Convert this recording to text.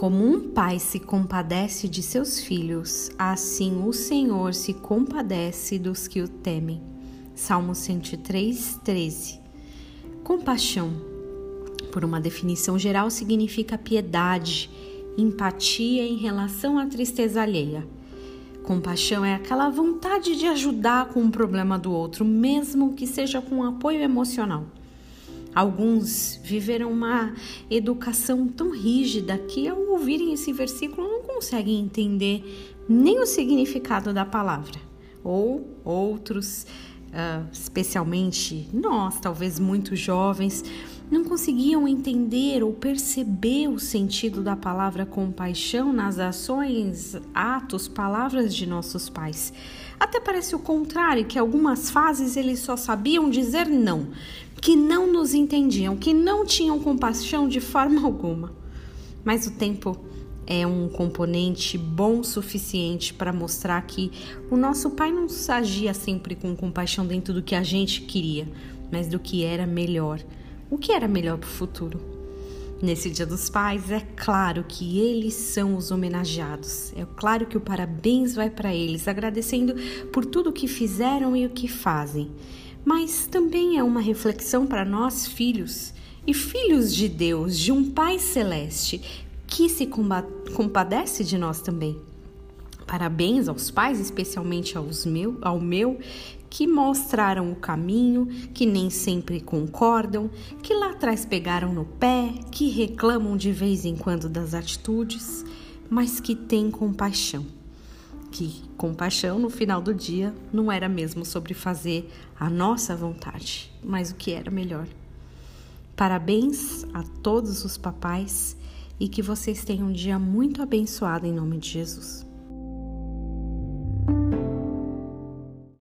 Como um pai se compadece de seus filhos, assim o Senhor se compadece dos que o temem. Salmo 103, 13. Compaixão, por uma definição geral, significa piedade, empatia em relação à tristeza alheia. Compaixão é aquela vontade de ajudar com o problema do outro, mesmo que seja com apoio emocional. Alguns viveram uma educação tão rígida que, ao ouvirem esse versículo, não conseguem entender nem o significado da palavra. Ou outros, uh, especialmente nós, talvez muito jovens, não conseguiam entender ou perceber o sentido da palavra compaixão nas ações, atos, palavras de nossos pais. Até parece o contrário, que algumas fases eles só sabiam dizer não, que não nos entendiam, que não tinham compaixão de forma alguma. Mas o tempo é um componente bom suficiente para mostrar que o nosso pai não agia sempre com compaixão dentro do que a gente queria, mas do que era melhor o que era melhor para o futuro. Nesse Dia dos Pais, é claro que eles são os homenageados. É claro que o parabéns vai para eles, agradecendo por tudo o que fizeram e o que fazem. Mas também é uma reflexão para nós, filhos e filhos de Deus, de um Pai celeste que se compadece de nós também. Parabéns aos pais, especialmente aos meu, ao meu, que mostraram o caminho, que nem sempre concordam, que lá atrás pegaram no pé, que reclamam de vez em quando das atitudes, mas que têm compaixão. Que compaixão no final do dia não era mesmo sobre fazer a nossa vontade, mas o que era melhor. Parabéns a todos os papais e que vocês tenham um dia muito abençoado em nome de Jesus.